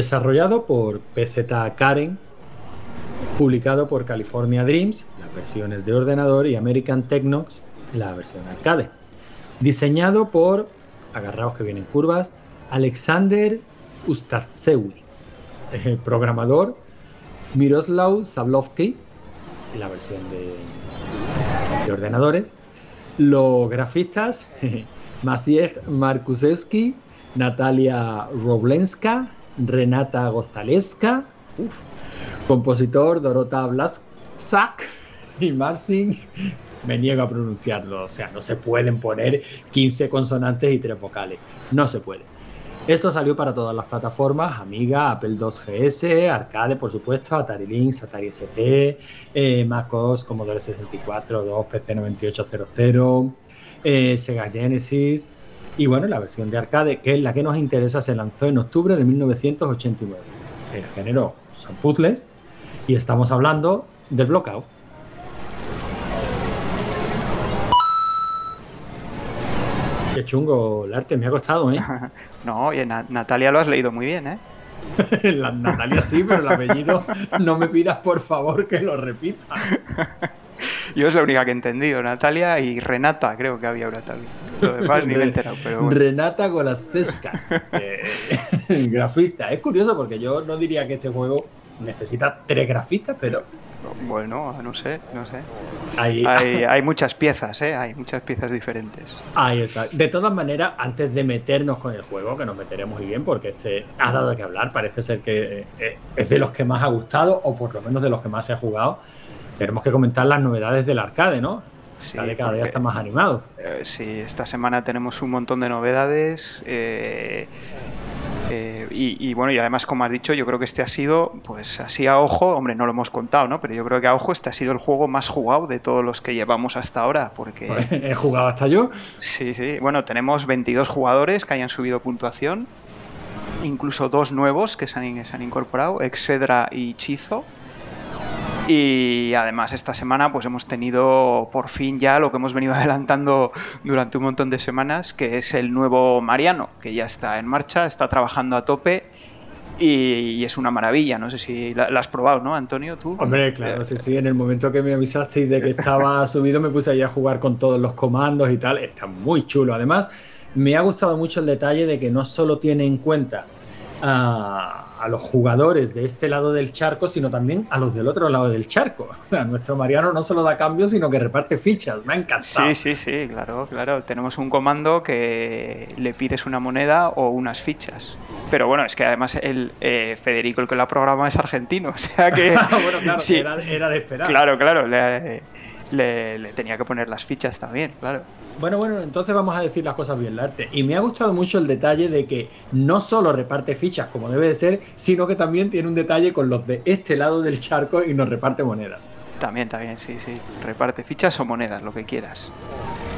Desarrollado por PZ Karen, publicado por California Dreams, las versiones de ordenador, y American Technox, la versión arcade. Diseñado por, agarraos que vienen curvas, Alexander Ustasewi, el programador Miroslav Sablovsky, la versión de, de ordenadores, los grafistas Maciej Markusewski, Natalia Roblenska, Renata Gozaleska, compositor Dorota Blasak y Marcin, me niego a pronunciarlo, o sea, no se pueden poner 15 consonantes y 3 vocales, no se puede. Esto salió para todas las plataformas, Amiga, Apple II GS, Arcade, por supuesto, Atari Lynx, Atari ST, eh, MacOS, Commodore 64, 2, PC 9800, eh, Sega Genesis, y bueno, la versión de arcade, que es la que nos interesa, se lanzó en octubre de 1989. El género son puzzles y estamos hablando del Blockout. Qué chungo el arte, me ha costado, ¿eh? no, oye, Natalia lo has leído muy bien, ¿eh? la, Natalia sí, pero el apellido no me pidas por favor que lo repita. Yo es la única que he entendido, Natalia y Renata, creo que había ahora también. Lo demás ni me he enterado, pero bueno. Renata Golasteska, el grafista. Es curioso porque yo no diría que este juego necesita tres grafistas, pero bueno, no sé, no sé. Hay, muchas piezas, ¿eh? Hay muchas piezas diferentes. Ahí está. De todas maneras, antes de meternos con el juego, que nos meteremos muy bien, porque este ha dado que hablar, parece ser que eh, es de los que más ha gustado, o por lo menos de los que más se ha jugado tenemos que comentar las novedades del arcade, ¿no? Sí, cada día está más animado. Eh, sí, esta semana tenemos un montón de novedades. Eh, eh, y, bueno, y además, como has dicho, yo creo que este ha sido, pues así a ojo, hombre, no lo hemos contado, ¿no? Pero yo creo que a ojo este ha sido el juego más jugado de todos los que llevamos hasta ahora, porque... Pues, he jugado hasta yo. Sí, sí. Bueno, tenemos 22 jugadores que hayan subido puntuación, incluso dos nuevos que se han, se han incorporado, Excedra y Chizo. Y además esta semana pues hemos tenido por fin ya lo que hemos venido adelantando durante un montón de semanas, que es el nuevo Mariano, que ya está en marcha, está trabajando a tope y, es una maravilla. No sé si la, has probado, ¿no, Antonio? ¿Tú? Hombre, claro, sí, sí. En el momento que me avisasteis de que estaba subido, me puse ahí a jugar con todos los comandos y tal. Está muy chulo. Además, me ha gustado mucho el detalle de que no solo tiene en cuenta a, los jugadores de este lado del charco, sino también a los del otro lado del charco. nuestro Mariano no solo da cambios, sino que reparte fichas. Me ha encantado. Sí, sí, sí, claro, claro. Tenemos un comando que le pides una moneda o unas fichas. Pero bueno, es que además el eh, Federico, el que la programa, es argentino. O sea que. bueno, claro, sí. era, de esperar. Claro, claro. le tenía que poner las fichas también, claro. Bueno, bueno, entonces vamos a decir las cosas bien, el arte. Y me ha gustado mucho el detalle de que no solo reparte fichas como debe de ser, sino que también tiene un detalle con los de este lado del charco y nos reparte monedas. También, también, sí, sí. Reparte fichas o monedas, lo que quieras.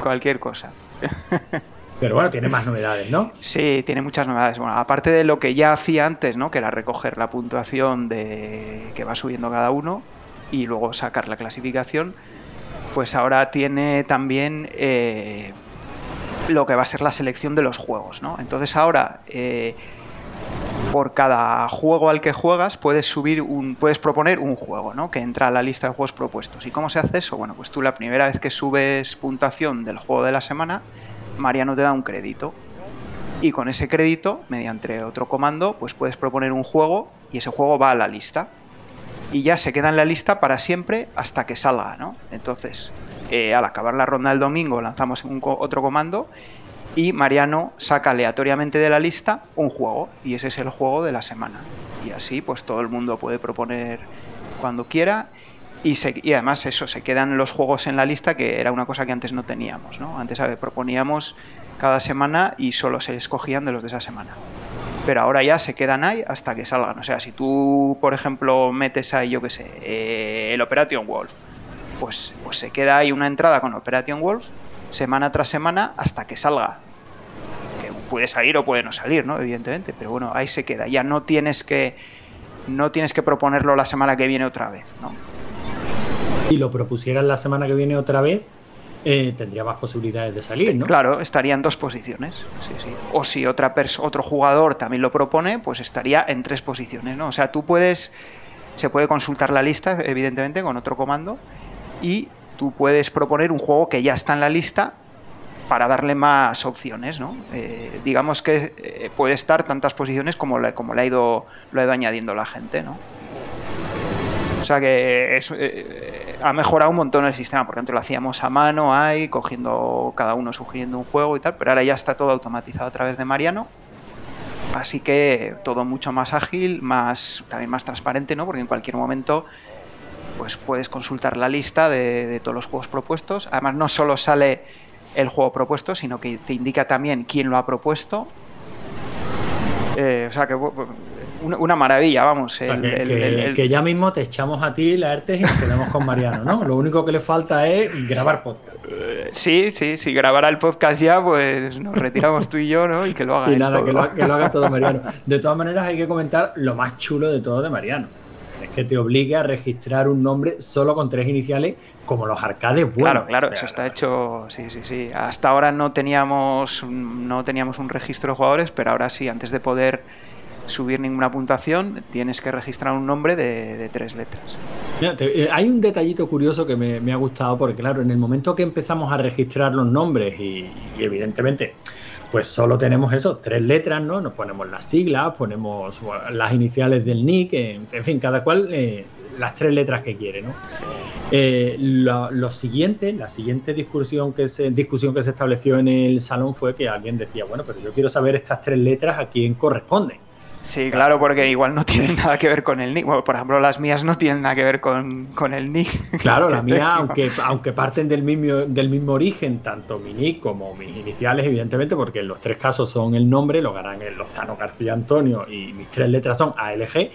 Cualquier cosa. Pero bueno, tiene más novedades, ¿no? Sí, tiene muchas novedades. Bueno, aparte de lo que ya hacía antes, ¿no? Que era recoger la puntuación de que va subiendo cada uno y luego sacar la clasificación pues ahora tiene también eh, lo que va a ser la selección de los juegos, ¿no? Entonces ahora eh, por cada juego al que juegas puedes subir un, puedes proponer un juego, ¿no? Que entra a la lista de juegos propuestos. ¿Y cómo se hace eso? Bueno, pues tú la primera vez que subes puntuación del juego de la semana, Mariano te da un crédito. Y con ese crédito, mediante otro comando, pues puedes proponer un juego y ese juego va a la lista y ya se queda en la lista para siempre hasta que salga, ¿no? Entonces, eh, al acabar la ronda del domingo lanzamos un otro comando y Mariano saca aleatoriamente de la lista un juego y ese es el juego de la semana. Y así pues todo el mundo puede proponer cuando quiera y, y además eso, se quedan los juegos en la lista que era una cosa que antes no teníamos, ¿no? Antes proponíamos cada semana y solo se escogían de los de esa semana pero ahora ya se quedan ahí hasta que salgan. O sea, si tú, por ejemplo, metes ahí, yo qué sé, eh, el Operation Wolf, pues, pues se queda ahí una entrada con Operation Wolf semana tras semana hasta que salga. Que puede salir o puede no salir, ¿no? Evidentemente, pero bueno, ahí se queda. Ya no tienes que no tienes que proponerlo la semana que viene otra vez, ¿no? Si lo propusieras la semana que viene otra vez, eh, tendría más posibilidades de salir, ¿no? Claro, estaría en dos posiciones. Sí, sí. O si otra otro jugador también lo propone, pues estaría en tres posiciones, ¿no? O sea, tú puedes. Se puede consultar la lista, evidentemente, con otro comando. Y tú puedes proponer un juego que ya está en la lista para darle más opciones, ¿no? Eh, digamos que eh, puede estar tantas posiciones como, le, como le ha ido, lo ha ido añadiendo la gente, ¿no? O sea que eh, ha mejorado un montón el sistema, porque antes lo hacíamos a mano, ahí, cogiendo cada uno sugiriendo un juego y tal, pero ahora ya está todo automatizado a través de Mariano. Así que todo mucho más ágil, más también más transparente, ¿no? Porque en cualquier momento pues puedes consultar la lista de, todos los juegos propuestos. Además, no solo sale el juego propuesto, sino que te indica también quién lo ha propuesto. Eh, o sea que una, maravilla, vamos. que, ya mismo te echamos a ti la ERTES y nos quedamos con Mariano, ¿no? Lo único que le falta es grabar podcast. Eh, sí, sí, si grabara el podcast ya, pues nos retiramos tú y yo, ¿no? Y que lo haga. Y nada, que lo, que lo haga todo Mariano. De todas maneras, hay que comentar lo más chulo de todo de Mariano es que te obligue a registrar un nombre solo con tres iniciales, como los arcades buenos. Claro, claro, eso está hecho, sí, sí, sí. Hasta ahora no teníamos, no teníamos un registro de jugadores, pero ahora sí, antes de poder subir ninguna puntuación, tienes que registrar un nombre de, tres letras. Eh, hay un detallito curioso que me, ha gustado, porque claro, en el momento que empezamos a registrar los nombres y, evidentemente pues solo tenemos eso, tres letras, ¿no? Nos ponemos las siglas, ponemos las iniciales del nick, en, fin, cada cual eh, las tres letras que quiere, ¿no? Eh, lo, siguiente, la siguiente discusión que, se, discusión que se estableció en el salón fue que alguien decía, bueno, pero yo quiero saber estas tres letras a quién corresponden. Sí, claro, porque igual no tienen nada que ver con el nick. Bueno, por ejemplo, las mías no tienen nada que ver con, el nick. Claro, la mía, aunque, aunque parten del mismo, del mismo origen, tanto mi nick como mis iniciales, evidentemente, porque en los tres casos son el nombre, lo ganan el Lozano García Antonio y mis tres letras son ALG.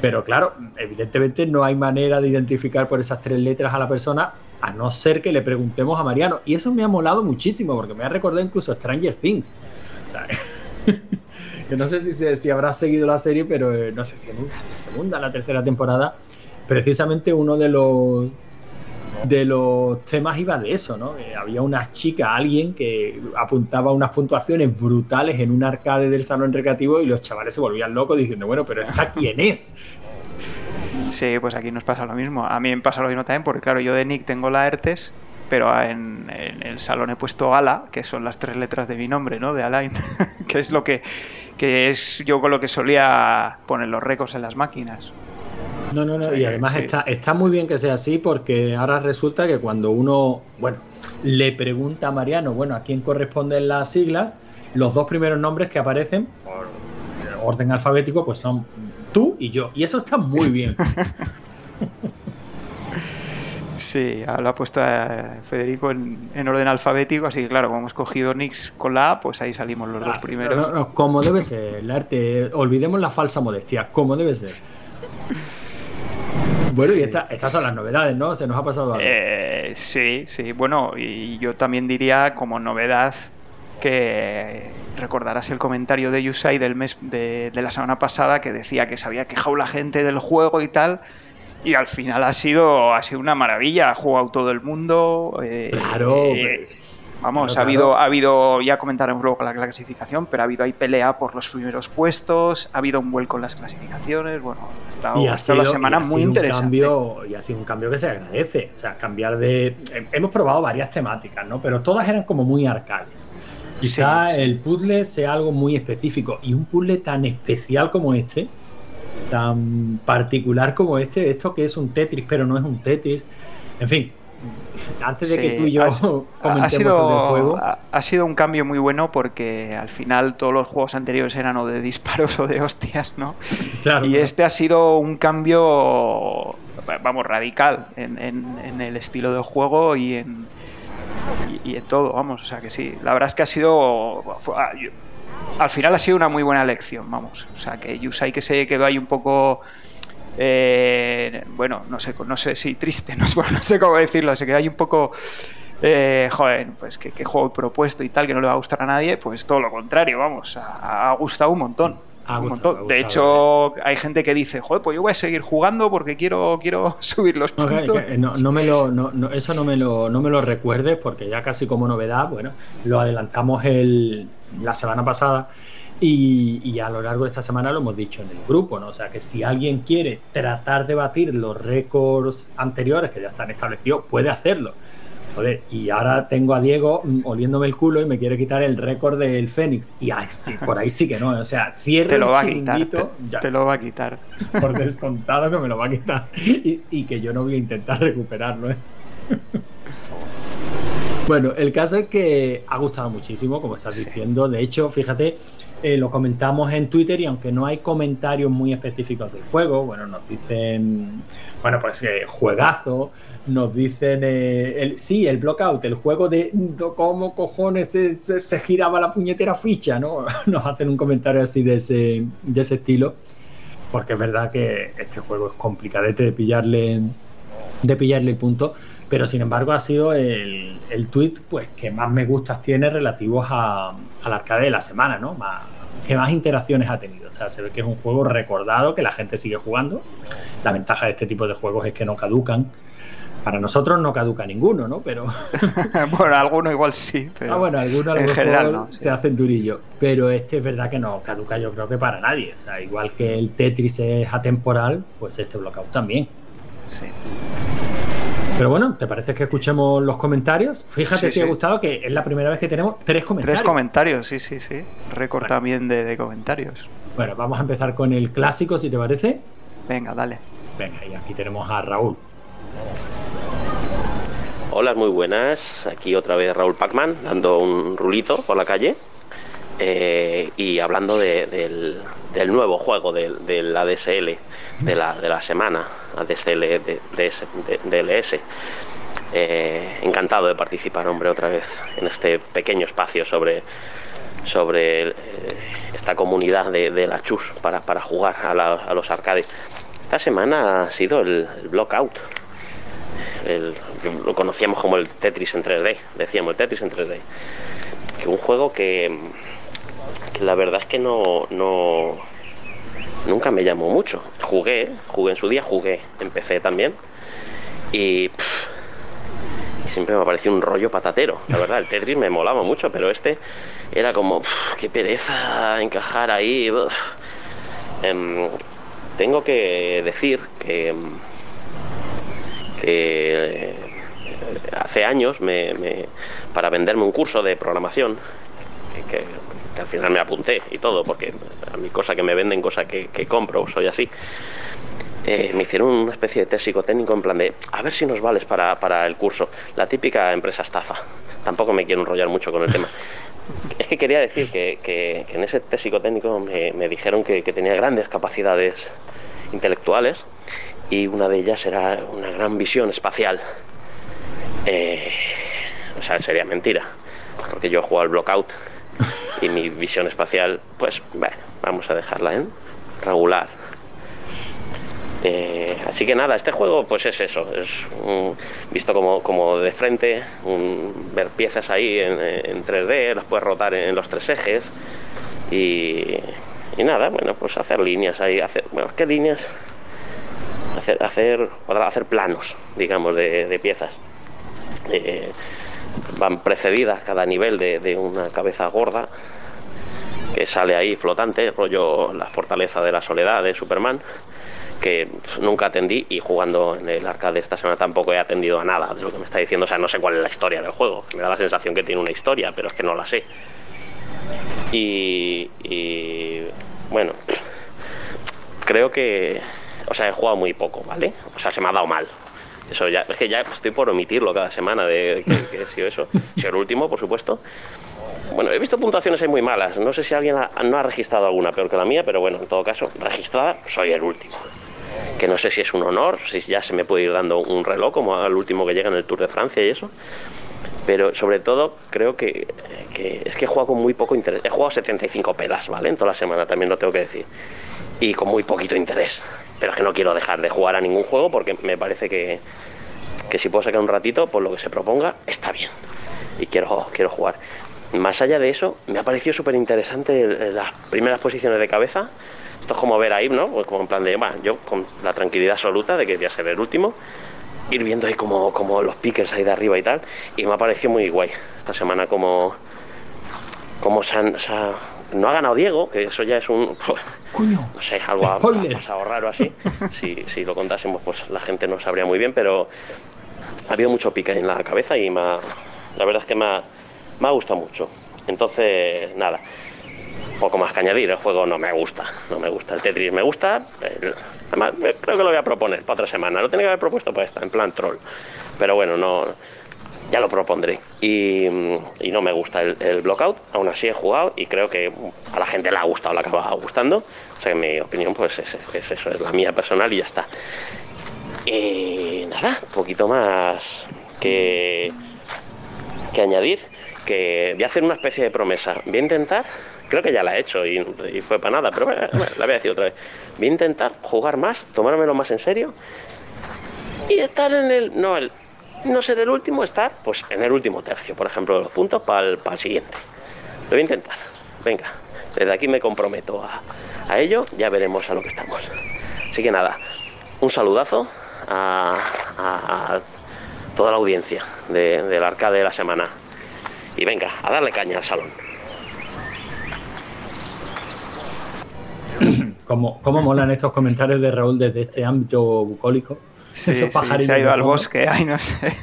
Pero claro, evidentemente no hay manera de identificar por esas tres letras a la persona a no ser que le preguntemos a Mariano. Y eso me ha molado muchísimo, porque me ha recordado incluso Stranger Things. que no sé si, si habrás seguido la serie, pero eh, no sé si en la segunda, la tercera temporada, precisamente uno de los de los temas iba de eso, ¿no? había una chica, alguien que apuntaba unas puntuaciones brutales en un arcade del salón recreativo y los chavales se volvían locos diciendo, bueno, pero ¿esta quién es? Sí, pues aquí nos pasa lo mismo. A mí me pasa lo mismo también, porque claro, yo de Nick tengo la ERTES, pero en, el salón he puesto Ala, que son las tres letras de mi nombre, ¿no? De Alain, que es lo que, que es yo con lo que solía poner los récords en las máquinas. No, no, no, y además está, está muy bien que sea así porque ahora resulta que cuando uno, bueno, le pregunta a Mariano, bueno, a quién corresponden las siglas, los dos primeros nombres que aparecen por orden alfabético, pues son tú y yo. Y eso está muy bien. Sí, lo ha puesto a Federico en, orden alfabético, así que claro, como hemos cogido Nix con la A, pues ahí salimos los dos primeros. como debe ser, el arte, olvidemos la falsa modestia, como debe ser. Bueno, y estas son las novedades, ¿no? Se nos ha pasado algo. Eh, sí, sí, bueno, y yo también diría como novedad que recordarás el comentario de Yusai del mes de, de la semana pasada que decía que se había quejado la gente del juego y tal y al final ha sido, ha sido una maravilla. Ha jugado todo el mundo. Eh, claro. Eh, vamos, ha habido, ha habido, ya comentaremos luego la clasificación, pero ha habido ahí pelea por los primeros puestos, ha habido un vuelco en las clasificaciones, bueno, ha estado, y ha sido, una semana muy interesante. cambio, y ha sido un cambio que se agradece, o sea, cambiar de... Hemos probado varias temáticas, ¿no? Pero todas eran como muy arcades. Quizá el puzzle sea algo muy específico y un puzzle tan especial como este, tan particular como este, esto que es un Tetris, pero no es un Tetris. En fin, antes de que tú y yo ha, sido, juego. Ha, sido un cambio muy bueno porque al final todos los juegos anteriores eran o de disparos o de hostias, ¿no? y este ha sido un cambio, vamos, radical en, el estilo de juego y en, y, en todo, vamos. O sea que sí, la verdad es que ha sido al final ha sido una muy buena elección, vamos. O sea, que Yusai que se quedó ahí un poco... Eh, bueno, no sé, no sé si triste, no, sé cómo decirlo, se quedó ahí un poco... Eh, joder, pues que, juego propuesto y tal, que no le va a gustar a nadie, pues todo lo contrario, vamos, ha, gustado un montón. De hecho, hay gente que dice, joder, pues yo voy a seguir jugando porque quiero, quiero subir los puntos. No, me lo, eso no me lo, no me lo recuerdes porque ya casi como novedad, bueno, lo adelantamos el, la semana pasada y, a lo largo de esta semana lo hemos dicho en el grupo, ¿no? O sea que si alguien quiere tratar de batir los récords anteriores que ya están establecidos, puede hacerlo. Joder, y ahora tengo a Diego mm, oliéndome el culo y me quiere quitar el récord del Fénix. Y ay, sí, por ahí sí que no. O sea, cierre el chiringuito. Te, lo va a quitar. Por descontado que me lo va a quitar. Y, que yo no voy a intentar recuperarlo, ¿eh? Bueno, el caso es que ha gustado muchísimo, como estás diciendo. De hecho, fíjate, eh, lo comentamos en Twitter y aunque no hay comentarios muy específicos del juego, bueno, nos dicen, bueno, pues eh, juegazo, nos dicen, eh, el, sí, el Blockout, el juego de cómo cojones se, giraba la puñetera ficha, ¿no? Nos hacen un comentario así de ese, de ese estilo, porque es verdad que este juego es complicadete de pillarle, de pillarle el punto pero sin embargo ha sido el, el tweet pues, que más me gustas tiene relativos a, al arcade de la semana, ¿no? Más, que más interacciones ha tenido. O sea, se ve que es un juego recordado, que la gente sigue jugando. La ventaja de este tipo de juegos es que no caducan. Para nosotros no caduca ninguno, ¿no? Pero. bueno, algunos igual sí, pero. Ah, bueno, algunos a lo mejor se hacen durillo. Pero este es verdad que no caduca, yo creo que para nadie. O sea, igual que el Tetris es atemporal, pues este Blockout también. Sí. Pero bueno, ¿te parece que escuchemos los comentarios? Fíjate si ha gustado que es la primera vez que tenemos tres comentarios. Tres comentarios, sí, sí, sí. Récord también de, comentarios. Bueno, vamos a empezar con el clásico, si te parece. Venga, dale. Venga, y aquí tenemos a Raúl. Hola, muy buenas. Aquí otra vez Raúl Pacman, dando un rulito por la calle. Eh, y hablando del, nuevo juego de, la DSL de la, de la semana, ADSL DLS. Eh, encantado de participar, hombre, otra vez en este pequeño espacio sobre, sobre eh, esta comunidad de, la chus para, para jugar a, los arcades. Esta semana ha sido el, el Blockout. lo conocíamos como el Tetris en 3D, decíamos el Tetris en 3D. Que un juego que la verdad es que no, no nunca me llamó mucho. Jugué, jugué en su día, jugué, empecé también y, siempre me pareció un rollo patatero. La verdad, el Tetris me molaba mucho, pero este era como, qué pereza encajar ahí. Em, tengo que decir que, em, eh, hace años me, para venderme un curso de programación que al final me apunté y todo, porque a mi cosa que me venden, cosa que, compro, soy así. Eh, me hicieron una especie de test psicotécnico en plan de a ver si nos vales para, para, el curso. La típica empresa estafa. Tampoco me quiero enrollar mucho con el tema. Es que quería decir que, que, en ese test psicotécnico me, me dijeron que, tenía grandes capacidades intelectuales y una de ellas era una gran visión espacial. Eh, o sea, sería mentira, porque yo he jugado al Blockout y mi visión espacial, pues bueno, vamos a dejarla en regular. Eh, así que nada, este juego pues es eso, es visto como, como, de frente, ver piezas ahí en, 3D, las puedes rotar en, los tres ejes y, y, nada, bueno, pues hacer líneas ahí, hacer, bueno, ¿qué líneas? Hacer, hacer, hacer planos, digamos, de, piezas. Eh, van precedidas cada nivel de, una cabeza gorda que sale ahí flotante, rollo la fortaleza de la soledad de Superman, que nunca atendí y jugando en el arcade esta semana tampoco he atendido a nada de lo que me está diciendo, o sea, no sé cuál es la historia del juego, me da la sensación que tiene una historia, pero es que no la sé. Y, y bueno, creo que, o sea, he jugado muy poco, ¿vale? O sea, se me ha dado mal, eso ya, es que ya estoy por omitirlo cada semana de que, he sido eso. Si el último, por supuesto. Bueno, he visto puntuaciones ahí muy malas. No sé si alguien no ha registrado alguna peor que la mía, pero bueno, en todo caso, registrada, soy el último. Que no sé si es un honor, si ya se me puede ir dando un reloj como al último que llega en el Tour de Francia y eso. Pero sobre todo, creo que, que es que he jugado con muy poco interés. He jugado 75 pelas, ¿vale? En toda la semana, también lo tengo que decir. Y con muy poquito interés. Pero es que no quiero dejar de jugar a ningún juego porque me parece que, que si puedo sacar un ratito, por lo que se proponga, está bien. Y quiero, quiero jugar. más allá de eso, me ha parecido súper interesante las primeras posiciones de cabeza. Esto es como ver ahí, ¿no? Pues como en plan de, yo con la tranquilidad absoluta de que voy a ser el último, ir viendo ahí como, como los pickers ahí de arriba y tal. Y me ha parecido muy guay esta semana como, como se, no ha ganado Diego, que eso ya es un. no sé, algo ha, pasado raro así. si, si, lo contásemos, pues la gente no sabría muy bien, pero ha habido mucho pique en la cabeza y la verdad es que me ha, me ha gustado mucho. Entonces, nada, poco más que añadir. El juego no me gusta, no me gusta. El Tetris me gusta. además, creo que lo voy a proponer para otra semana. Lo tenía que haber propuesto para esta, en plan troll. Pero bueno, no. Ya lo propondré. Y, no me gusta el, el, blockout. Aún así he jugado y creo que a la gente le ha gustado, le acaba gustando. O sea, en mi opinión, pues es, es eso, es la mía personal y ya está. Y nada, poquito más que, que añadir que voy a hacer una especie de promesa. Voy a intentar, creo que ya la he hecho y, fue para nada, pero la voy a decir otra vez. Voy a intentar jugar más, tomármelo más en serio y estar en el. No, el, no ser el último, estar pues en el último tercio, por ejemplo, los puntos para el, siguiente. Lo voy a intentar. Venga, desde aquí me comprometo a, ello, ya veremos a lo que estamos. Así que nada, un saludazo a, toda la audiencia del arcade de la semana y venga, a darle caña al salón. ¿Cómo, cómo molan estos comentarios de Raúl desde este ámbito bucólico? Sí, Esos pajaritos. ha ido al bosque, ay, no sé.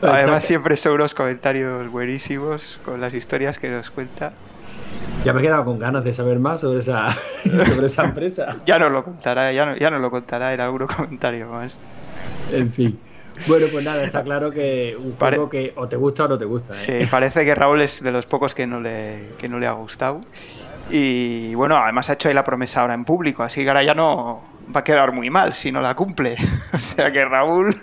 Además, siempre son unos comentarios buenísimos con las historias que nos cuenta. Ya me he quedado con ganas de saber más sobre esa, sobre esa empresa. ya nos lo contará, ya, no, ya nos lo contará en algún comentario más. En fin. Bueno, pues nada, está claro que un juego que o te gusta o no te gusta. ¿eh? Sí, parece que Raúl es de los pocos que no le, que no le ha gustado. Y bueno, además ha hecho ahí la promesa ahora en público, así que ahora ya no va a quedar muy mal si no la cumple. o sea que Raúl.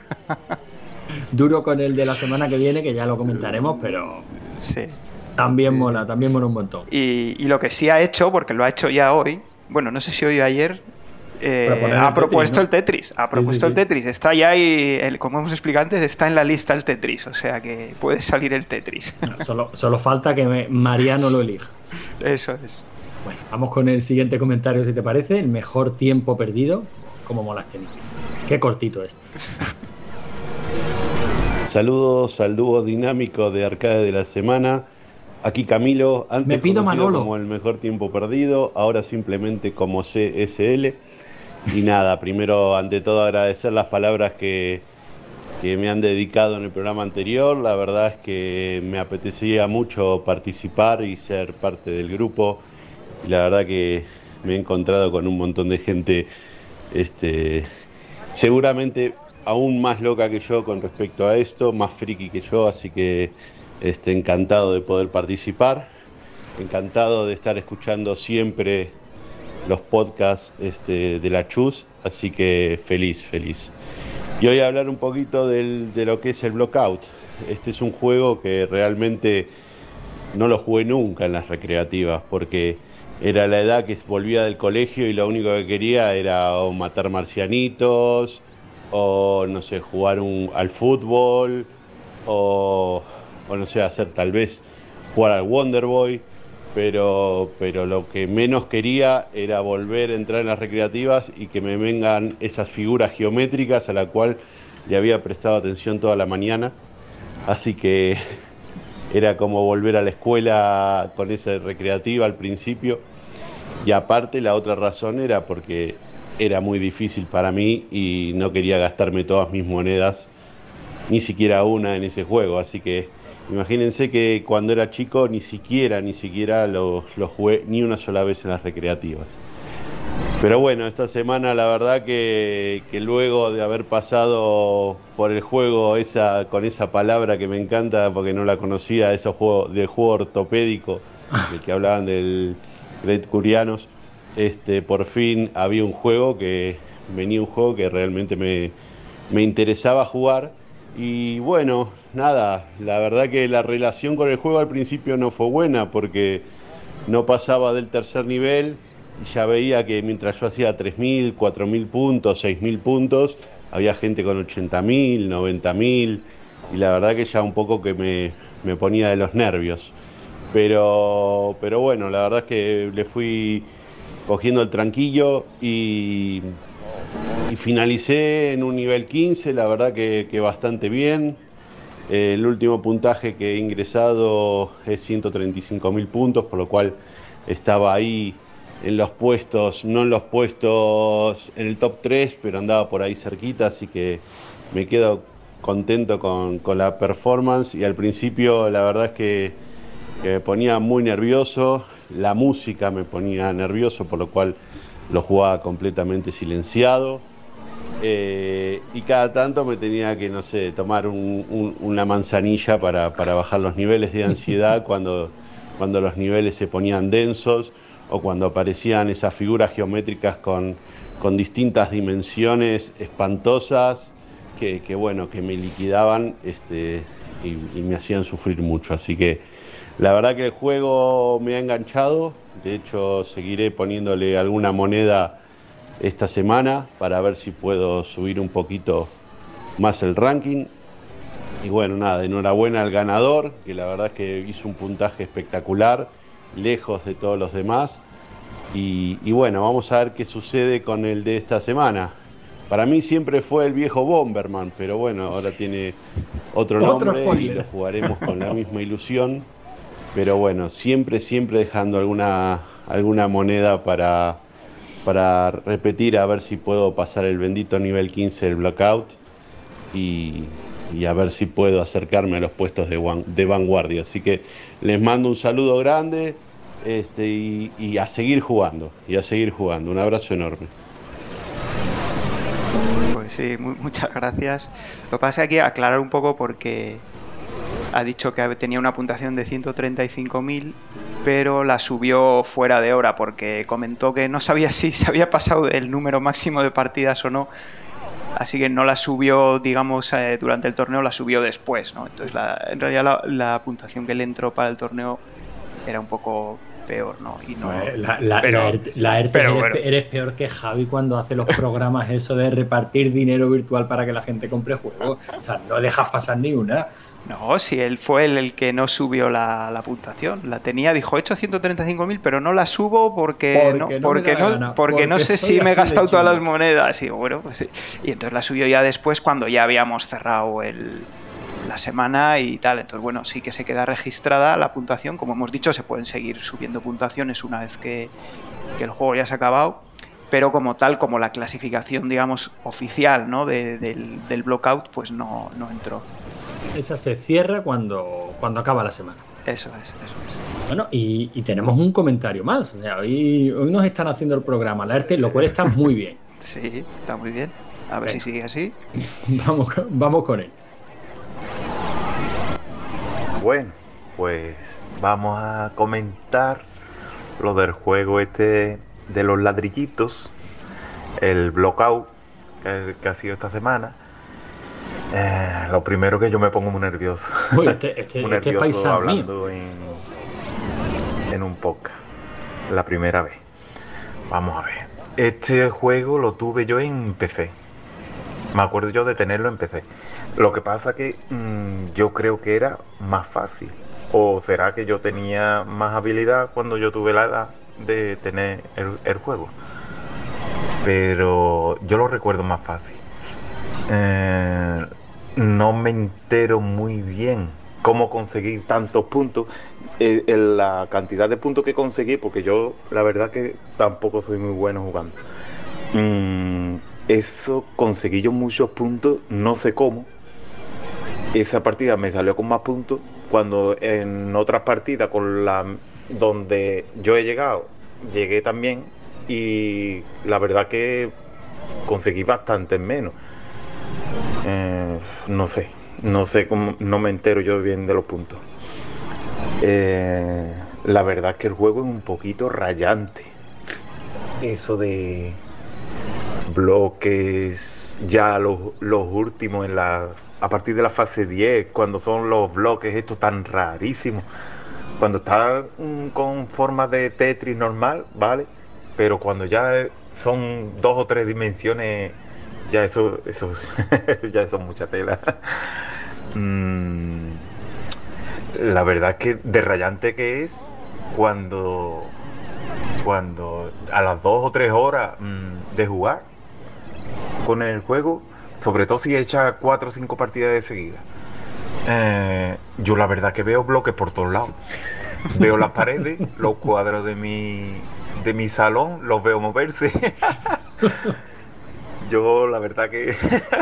Duro con el de la semana que viene, que ya lo comentaremos, pero. Sí. También mola, también mola un montón. Y, y lo que sí ha hecho, porque lo ha hecho ya hoy, bueno, no sé si hoy o ayer, eh, ha propuesto el Tetris, ha propuesto el Tetris. Está ya ahí, como hemos explicado antes, está en la lista el Tetris, o sea que puede salir el Tetris. solo, solo falta que Mariano lo elija. Eso es. Bueno, vamos con el siguiente comentario, si te parece. El mejor tiempo perdido, como molas Qué cortito es. Saludos al dúo dinámico de Arcade de la Semana. Aquí Camilo, antes Me pido Manolo. como el mejor tiempo perdido, ahora simplemente como CSL. Y nada, primero, ante todo, agradecer las palabras que, me han dedicado en el programa anterior. La verdad es que me apetecía mucho participar y ser parte del grupo. La verdad que me he encontrado con un montón de gente, este, seguramente aún más loca que yo con respecto a esto, más friki que yo, así que este, encantado de poder participar, encantado de estar escuchando siempre los podcasts este, de la Chus, así que feliz, feliz. Y hoy hablar un poquito de lo que es el Blockout. Este es un juego que realmente no lo jugué nunca en las recreativas, porque era la edad que volvía del colegio y lo único que quería era matar marcianitos, o no sé, jugar al fútbol, o, o no sé, hacer tal vez jugar al Wonder Boy pero, pero lo que menos quería era volver a entrar en las recreativas y que me vengan esas figuras geométricas a la cual le había prestado atención toda la mañana. Así que era como volver a la escuela con esa recreativa al principio. Y aparte la otra razón era porque era muy difícil para mí y no quería gastarme todas mis monedas, ni siquiera una en ese juego. Así que Imagínense que cuando era chico ni siquiera, ni siquiera lo, jugué ni una sola vez en las recreativas. Pero bueno, esta semana la verdad que, luego de haber pasado por el juego esa, con esa palabra que me encanta porque no la conocía, esos juego ortopédico, del que hablaban del Great Curianos, este, por fin había un juego que venía un juego que realmente me, me interesaba jugar y bueno, nada, la verdad que la relación con el juego al principio no fue buena porque no pasaba del tercer nivel y ya veía que mientras yo hacía 3.000, 4.000 puntos, 6.000 puntos, había gente con 80.000, 90.000 y la verdad que ya un poco que me, me ponía de los nervios. Pero, pero bueno, la verdad es que le fui cogiendo el tranquillo y, finalicé en un nivel 15, la verdad que, bastante bien. el último puntaje que he ingresado es 135 mil puntos, por lo cual estaba ahí en los puestos, no en los puestos en el top 3, pero andaba por ahí cerquita, así que me quedo contento con, la performance y al principio la verdad es que, me ponía muy nervioso, la música me ponía nervioso, por lo cual lo jugaba completamente silenciado. Eh, y cada tanto me tenía que, no sé, tomar una manzanilla para, bajar los niveles de ansiedad cuando, cuando los niveles se ponían densos o cuando aparecían esas figuras geométricas con, con distintas dimensiones espantosas que, bueno, que me liquidaban este, y, me hacían sufrir mucho. Así que la verdad que el juego me ha enganchado. De hecho, seguiré poniéndole alguna moneda esta semana para ver si puedo subir un poquito más el ranking. Y bueno, nada, enhorabuena al ganador, que la verdad es que hizo un puntaje espectacular, lejos de todos los demás. Y, y, bueno, vamos a ver qué sucede con el de esta semana. Para mí siempre fue el viejo Bomberman, pero bueno, ahora tiene otro nombre y lo jugaremos con la misma ilusión. Pero bueno, siempre, siempre dejando alguna, alguna moneda para, para repetir a ver si puedo pasar el bendito nivel 15 del blockout y, a ver si puedo acercarme a los puestos de, de vanguardia. Así que les mando un saludo grande este, y a seguir jugando, y a seguir jugando. Un abrazo enorme. Pues sí, muchas gracias. Lo que pasa es que aclarar un poco porque ha dicho que tenía una puntuación de 135.000, pero la subió fuera de hora porque comentó que no sabía si se había pasado el número máximo de partidas o no. Así que no la subió, digamos, eh, durante el torneo, la subió después, ¿no? Entonces, en realidad la, la puntuación que le entró para el torneo era un poco peor, ¿no? Y no la, la, eres, peor que Javi cuando hace los programas eso de repartir dinero virtual para que la gente compre juegos. O sea, no dejas pasar ni una. No, si él fue el, que no subió la, puntuación. La tenía, dijo, he hecho 135.000, pero no la subo porque, porque no, porque, no, porque, no sé si me he gastado todas las monedas. Y bueno, pues Y entonces la subió ya después cuando ya habíamos cerrado el, la semana y tal. Entonces, bueno, sí que se queda registrada la puntuación. Como hemos dicho, se pueden seguir subiendo puntuaciones una vez que, el juego ya se ha acabado. Pero como tal, como la clasificación, digamos, oficial ¿no? del, del blockout, pues no, no entró. Esa se cierra cuando, cuando acaba la semana. Eso es, eso es. Bueno, y, tenemos un comentario más. O sea, hoy, hoy nos están haciendo el programa, la arte, lo cual está muy bien. Sí, está muy bien. A ver si sigue así. Vamos, vamos con él. Bueno, pues vamos a comentar lo del juego este de los ladrillitos, el blockout que, ha sido esta semana. Eh, lo primero que yo me pongo muy nervioso. este, este, muy este nervioso hablando en, en un podcast. La primera vez. Vamos a ver. Este juego lo tuve yo en PC. Me acuerdo yo de tenerlo en PC. Lo que pasa que mm, yo creo que era más fácil. ¿O será que yo tenía más habilidad cuando yo tuve la edad de tener el, juego? Pero yo lo recuerdo más fácil. Eh, no me entero muy bien cómo conseguir tantos puntos. Eh, la cantidad de puntos que conseguí, porque yo la verdad que tampoco soy muy bueno jugando. Mm, eso conseguí yo muchos puntos, no sé cómo, esa partida me salió con más puntos cuando en otras partidas con la donde yo he llegado llegué también y la verdad que conseguí bastante menos eh, no sé no sé cómo no me entero yo bien de los puntos eh, la verdad que el juego es un poquito rayante. Eso de bloques ya los, los últimos en la a partir de la fase 10, cuando son los bloques estos tan rarísimos, cuando está con forma de Tetris normal, ¿vale? Pero cuando ya son dos o tres dimensiones, ya eso, eso, ya son mucha tela. mm, la verdad es que de rayante que es cuando, cuando a las dos o tres horas mm, de jugar con el juego, sobre todo si echa cuatro o cinco partidas de seguida, eh, yo la verdad que veo bloques por todos lados. Veo las paredes, los cuadros de mi, de mi salón, los veo moverse. yo la verdad que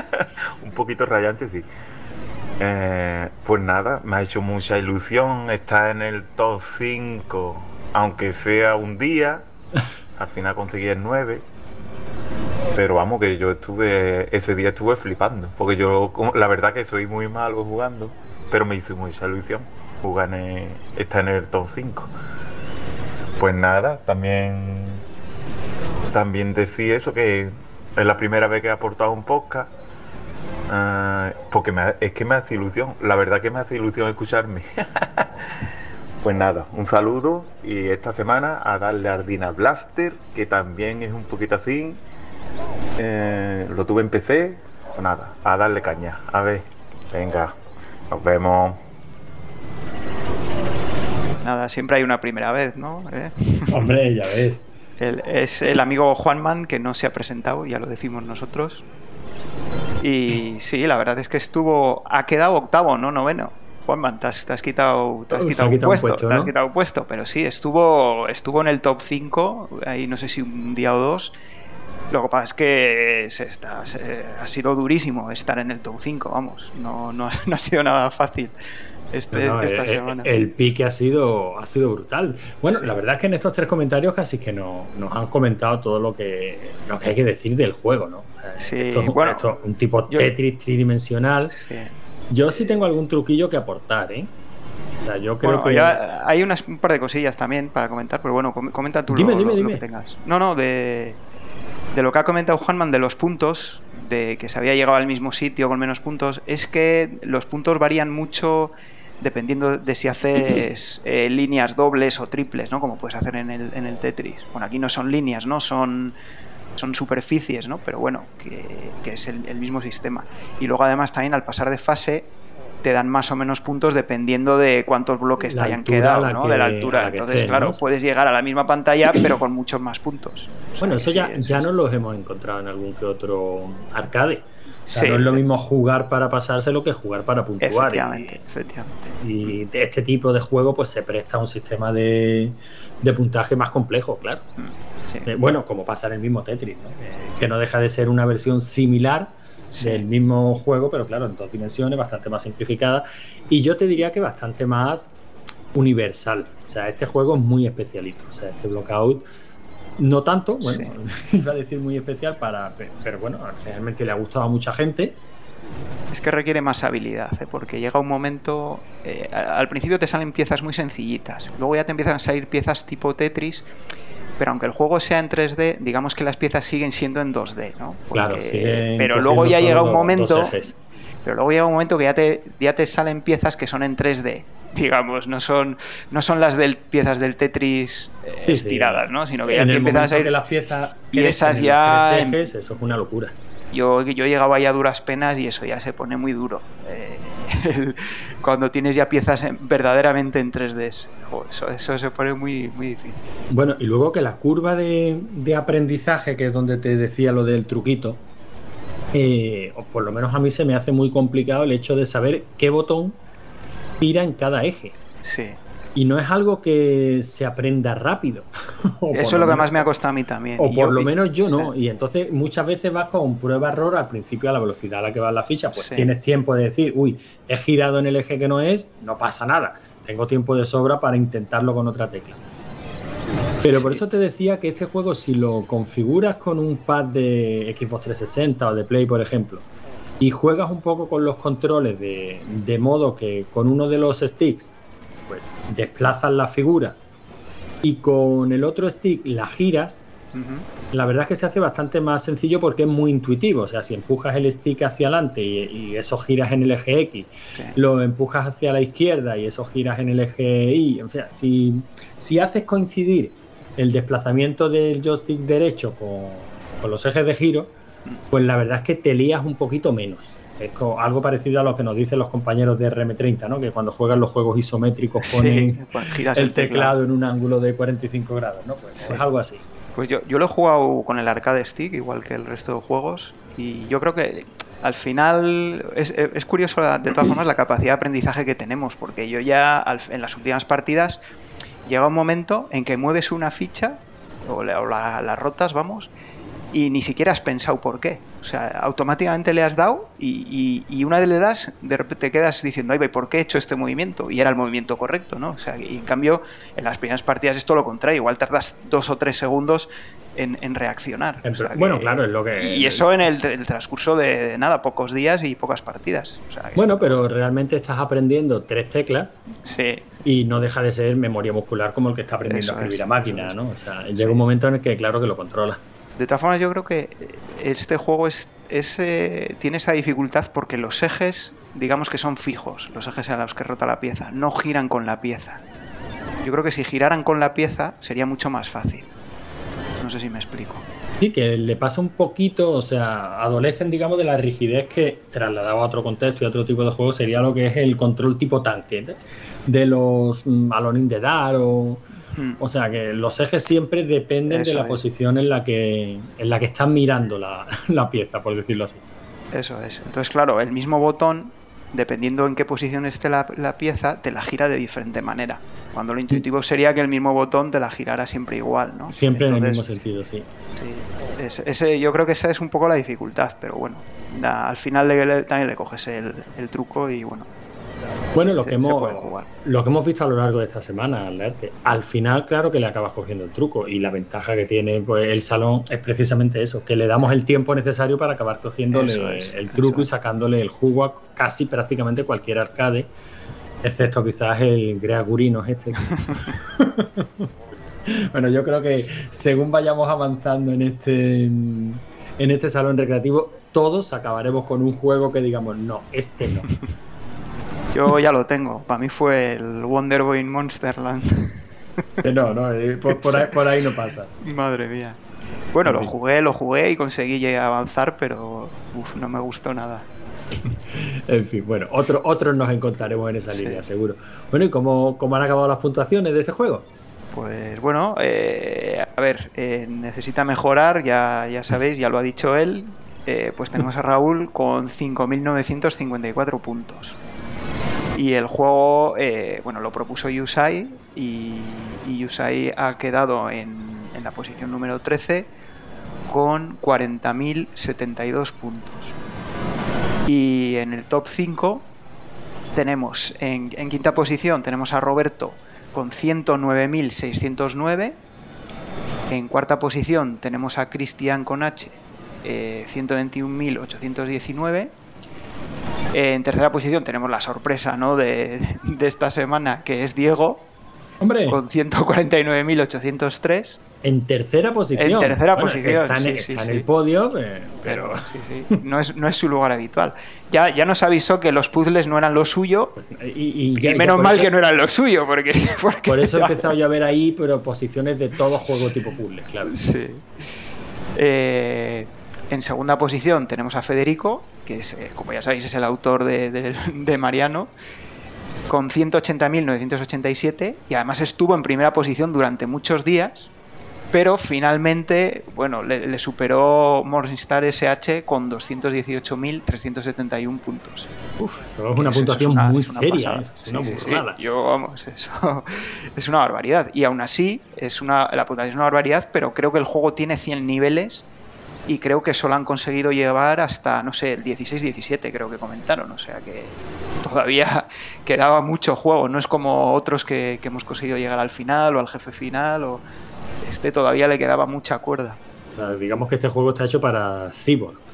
un poquito rayante, sí. Eh, pues nada, me ha hecho mucha ilusión estar en el top 5, aunque sea un día. Al final conseguí el 9. Pero vamos, que yo estuve, ese día estuve flipando, porque yo la verdad que soy muy malo jugando, pero me hizo mucha ilusión jugar en estar en el top 5. Pues nada, también, también decía eso, que es la primera vez que he aportado un podcast Ah, porque es que me hace ilusión, la verdad que me hace ilusión escucharme. pues nada, un saludo y esta semana a darle a Ardina Blaster, que también es un poquito así. Eh, lo tuve en PC, pues nada, a darle caña. A ver, venga, nos vemos. Nada, siempre hay una primera vez, ¿no? ¿Eh? Hombre, ya ves. Es el amigo Juanman que no se ha presentado, ya lo decimos nosotros. Y sí, la verdad es que estuvo. Ha quedado octavo, no noveno. Juanman, te has, quitado, te has quitado, un puesto, te has quitado un puesto, pero sí, estuvo, estuvo en el top 5, ahí no sé si un día o dos. Lo que pasa es que se está, ha sido durísimo estar en el top 5, vamos, no, no, ha sido nada fácil. Este, esta eh, semana. El, pique ha sido, ha sido brutal. Bueno, la verdad es que en estos tres comentarios casi que no, nos han comentado todo lo que, lo que hay que decir del juego, ¿no? Sí, bueno, un tipo Tetris tridimensional. Yo sí tengo algún truquillo que aportar, ¿eh? O sea, yo creo que. hay unas, un par de cosillas también para comentar, pero bueno, comenta tú dime, lo, dime, dime. tengas. No, no, de, de lo que ha comentado Juanman de los puntos, de que se había llegado al mismo sitio con menos puntos, es que los puntos varían mucho dependiendo de si haces eh, líneas dobles o triples, ¿no? Como puedes hacer en el, en el Tetris. Bueno, aquí no son líneas, ¿no? Son son superficies, ¿no? Pero bueno, que, es el, mismo sistema. Y luego además también al pasar de fase te dan más o menos puntos dependiendo de cuántos bloques te hayan quedado, ¿no? de la altura. Entonces, claro, puedes llegar a la misma pantalla, pero con muchos más puntos. bueno, eso ya, ya no los hemos encontrado en algún que otro arcade. O sea, no es lo mismo jugar para pasárselo que jugar para puntuar. Efectivamente, y, efectivamente. Y este tipo de juego pues se presta a un sistema de, de puntaje más complejo, claro. Mm. Eh, bueno, como pasa en el mismo Tetris, eh, que no deja de ser una versión similar del mismo juego, pero claro, en dos dimensiones, bastante más simplificada. Y yo te diría que bastante más universal. O sea, este juego es muy especialito. O sea, este Blockout no tanto, bueno, iba a decir muy especial para, pero bueno, realmente le ha gustado a mucha gente. Es que requiere más habilidad, ¿eh? porque llega un momento, al principio te salen piezas muy sencillitas, luego ya te empiezan a salir piezas tipo Tetris pero aunque el juego sea en 3D, digamos que las piezas siguen siendo en 2D, ¿no? claro, pero luego ya llega un momento, pero luego llega un momento que ya te, ya te salen piezas que son en 3D, digamos, no son, no son las del, piezas del Tetris eh, estiradas, ¿no? Sino que ya empiezan a salir las piezas piezas ya eso es una locura. Yo, yo llegaba ahí a duras penas y eso ya se pone muy duro. Eh, cuando tienes ya piezas verdaderamente en 3D. eso, se pone muy, muy difícil. Bueno, y luego que la curva de, aprendizaje, que es donde te decía lo del truquito, eh, o por lo menos a mí se me hace muy complicado el hecho de saber qué botón tira en cada eje. Sí. Y no es algo que se aprenda rápido. Eso es lo que más me ha costado a mí también. O por lo menos yo no. Y entonces muchas veces vas con prueba-error al principio a la velocidad a la que va la ficha. Pues tienes tiempo de decir, uy, he girado en el eje que no es, no pasa nada. Tengo tiempo de sobra para intentarlo con otra tecla. Pero por eso te decía que este juego, si lo configuras con un pad de Xbox 360 o de Play, por ejemplo, y juegas un poco con los controles de, de modo que con uno de los sticks pues desplazas la figura y con el otro stick la giras, la verdad es que se hace bastante más sencillo porque es muy intuitivo. O sea, si empujas el stick hacia adelante y, eso giras en el eje X, lo empujas hacia la izquierda y eso giras en el eje Y. O sea, si, si haces coincidir el desplazamiento del joystick derecho con, con los ejes de giro, pues la verdad es que te lías un poquito menos. Es algo parecido a lo que nos dicen los compañeros de RM30, ¿no? Que cuando juegan los juegos isométricos ponen el, teclado, en un ángulo de 45 grados, ¿no? Pues es algo así. Pues yo, yo lo he jugado con el arcade stick, igual que el resto de juegos, y yo creo que al final es, es, curioso de todas formas la capacidad de aprendizaje que tenemos, porque yo ya en las últimas partidas llega un momento en que mueves una ficha o, las rotas, vamos, y ni siquiera has pensado por qué. O sea, automáticamente le has dado y, y, una vez le das, de repente te quedas diciendo, ay, ¿por qué he hecho este movimiento? Y era el movimiento correcto, ¿no? O sea, y en cambio, en las primeras partidas es todo lo contrario. Igual tardas dos o tres segundos en, reaccionar. bueno, claro, es lo que... Y eso en el, transcurso de, nada, pocos días y pocas partidas. Bueno, pero realmente estás aprendiendo tres teclas. Sí. Y no deja de ser memoria muscular como el que está aprendiendo a escribir a máquina, ¿no? O sea, llega un momento en el que claro que lo controla. De todas formas, yo creo que este juego es, eh, tiene esa dificultad porque los ejes, digamos que son fijos, los ejes a los que rota la pieza, no giran con la pieza. Yo creo que si giraran con la pieza sería mucho más fácil. No sé si me explico. Sí, que le pasa un poquito, o sea, adolecen, digamos, de la rigidez que, trasladado a otro contexto y a otro tipo de juego, sería lo que es el control tipo tanque, de los mm, Alonin de Dar o. O sea, que los ejes siempre dependen de la posición en la que, en la que están mirando la, la pieza, por decirlo así. Eso es. Entonces, claro, el mismo botón dependiendo en qué posición esté la, pieza, te la gira de diferente manera. Cuando lo intuitivo sería que el mismo botón te la girara siempre igual, ¿no? Siempre en el mismo sentido, sí. sí. ese, yo creo que esa es un poco la dificultad, pero bueno, al final también le coges el, el truco y bueno, bueno, lo, que hemos, lo que hemos visto a lo largo de esta semana, al final, claro que le acabas cogiendo el truco y la ventaja que tiene pues, el salón es precisamente eso, que le damos el tiempo necesario para acabar cogiéndole el truco y sacándole el jugo a casi prácticamente cualquier arcade, excepto quizás el Greagurinos este. bueno, yo creo que según vayamos avanzando en este, en este salón recreativo, todos acabaremos con un juego que digamos, no, este no. Yo ya lo tengo. Para mí fue el Wonder Boy in Monsterland. no, no, eh, por, ahí, no pasa. Madre mía. Bueno, lo jugué, lo jugué y conseguí avanzar, pero no me gustó nada. en fin, bueno, otro, otros nos encontraremos en esa línea, seguro. Bueno, ¿y cómo, cómo, han acabado las puntuaciones de este juego? Pues bueno, eh, a ver, eh, necesita mejorar, ya, ya sabéis, ya lo ha dicho él. pues tenemos a Raúl con 5.954 puntos. Y el juego, eh, bueno, lo propuso Yusai y, Yusai ha quedado en, la posición número 13 con 40.072 puntos. Y en el top 5 tenemos en, quinta posición tenemos a Roberto con 109.609. En cuarta posición tenemos a Cristian con H, eh, 121.819 en tercera posición tenemos la sorpresa ¿no? de, esta semana, que es Diego. Hombre. Con 149.803. En tercera posición. En tercera posición. Está, en, el podio, eh, pero. No, es, no es su lugar habitual. Ya, ya nos avisó que los puzzles no eran lo suyo. Pues, y, menos mal que no eran lo suyo, porque. por eso he empezado yo a ver ahí, pero posiciones de todo juego tipo puzzles, claro. Sí. Eh, en segunda posición tenemos a Federico, que es, eh, como ya sabéis es el autor de, Mariano, con 180.987 y además estuvo en primera posición durante muchos días, pero finalmente, bueno, le, superó Morningstar SH con 218.371 puntos. Uf, es una puntuación muy seria, es una burrada. yo, vamos, eso es una barbaridad. Y aún así, es una, la puntuación es una barbaridad, pero creo que el juego tiene 100 niveles y creo que solo han conseguido llevar hasta, no sé, el 16-17 creo que comentaron, o sea que todavía quedaba mucho juego, no es como otros que, hemos conseguido llegar al final o al jefe final, o este todavía le quedaba mucha cuerda. digamos que este juego está hecho para cyborg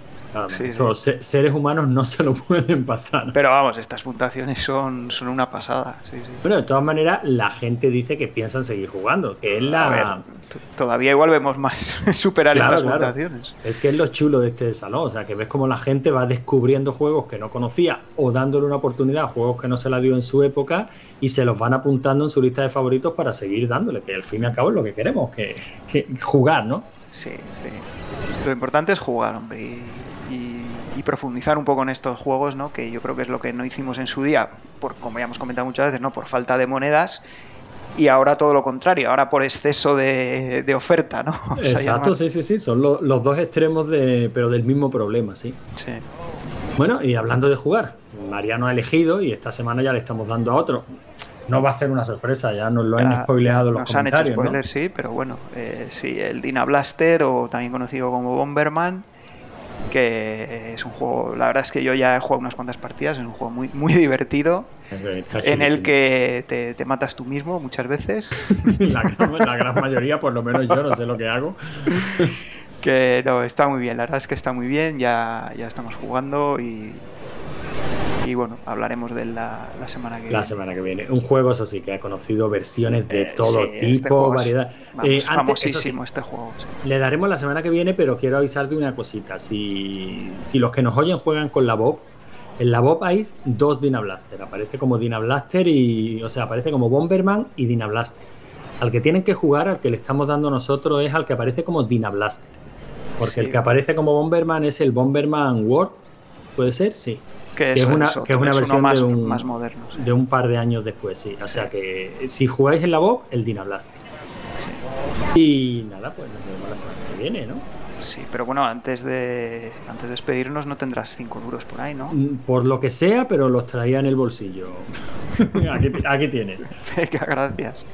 seres humanos no se lo pueden pasar. Pero vamos, estas puntuaciones son, son una pasada. Bueno, de todas maneras, la gente dice que piensan seguir jugando, que es la... todavía igual vemos más superar estas puntuaciones. Es que es lo chulo de este salón, o sea, que ves como la gente va descubriendo juegos que no conocía o dándole una oportunidad a juegos que no se la dio en su época y se los van apuntando en su lista de favoritos para seguir dándole, que al fin y al cabo es lo que queremos, que, que jugar, ¿no? Sí, sí. Lo importante es jugar, hombre. Y y profundizar un poco en estos juegos, ¿no? Que yo creo que es lo que no hicimos en su día, por como ya hemos comentado muchas veces, ¿no? Por falta de monedas y ahora todo lo contrario, ahora por exceso de, oferta, ¿no? Exacto, sí, sí, sí, son los dos extremos de, pero del mismo problema, sí. Sí. Bueno, y hablando de jugar, Mariano ha elegido y esta semana ya le estamos dando a otro. No va a ser una sorpresa, ya nos lo han spoileado los nos han hecho spoilers, sí, pero bueno, eh, sí, el Dina Blaster o también conocido como Bomberman que es un juego, la verdad es que yo ya he jugado unas cuantas partidas, es un juego muy, muy divertido, en el que te, matas tú mismo muchas veces. la, gran, mayoría, por lo menos yo no sé lo que hago. que no, está muy bien, la verdad es que está muy bien, ya, ya estamos jugando y, y bueno, hablaremos de la, la semana que viene. La semana que viene. Un juego, eso sí, que ha conocido versiones de eh, todo este tipo, variedad. Eh, famosísimo este juego. Le daremos la semana que viene, pero quiero avisar de una cosita. Si, si los que nos oyen juegan con la Bob, en la Bob hay dos Dina Blaster. Aparece como Dina Blaster y. O sea, aparece como Bomberman y Dina Blaster. Al que tienen que jugar, al que le estamos dando nosotros, es al que aparece como Dina Blaster. Porque el que aparece como Bomberman es el Bomberman World. ¿Puede ser? Sí. Que, es una, que es una versión más, de, un, más moderno, de un par de años después, sí. O sea que si jugáis en la Bob, el Dynablast. Y nada, pues nos vemos la semana que viene, ¿no? Sí, pero bueno, antes de antes de despedirnos no tendrás cinco duros por ahí, ¿no? Mm, por lo que sea, pero los traía en el bolsillo. aquí, aquí tienes. Venga, gracias.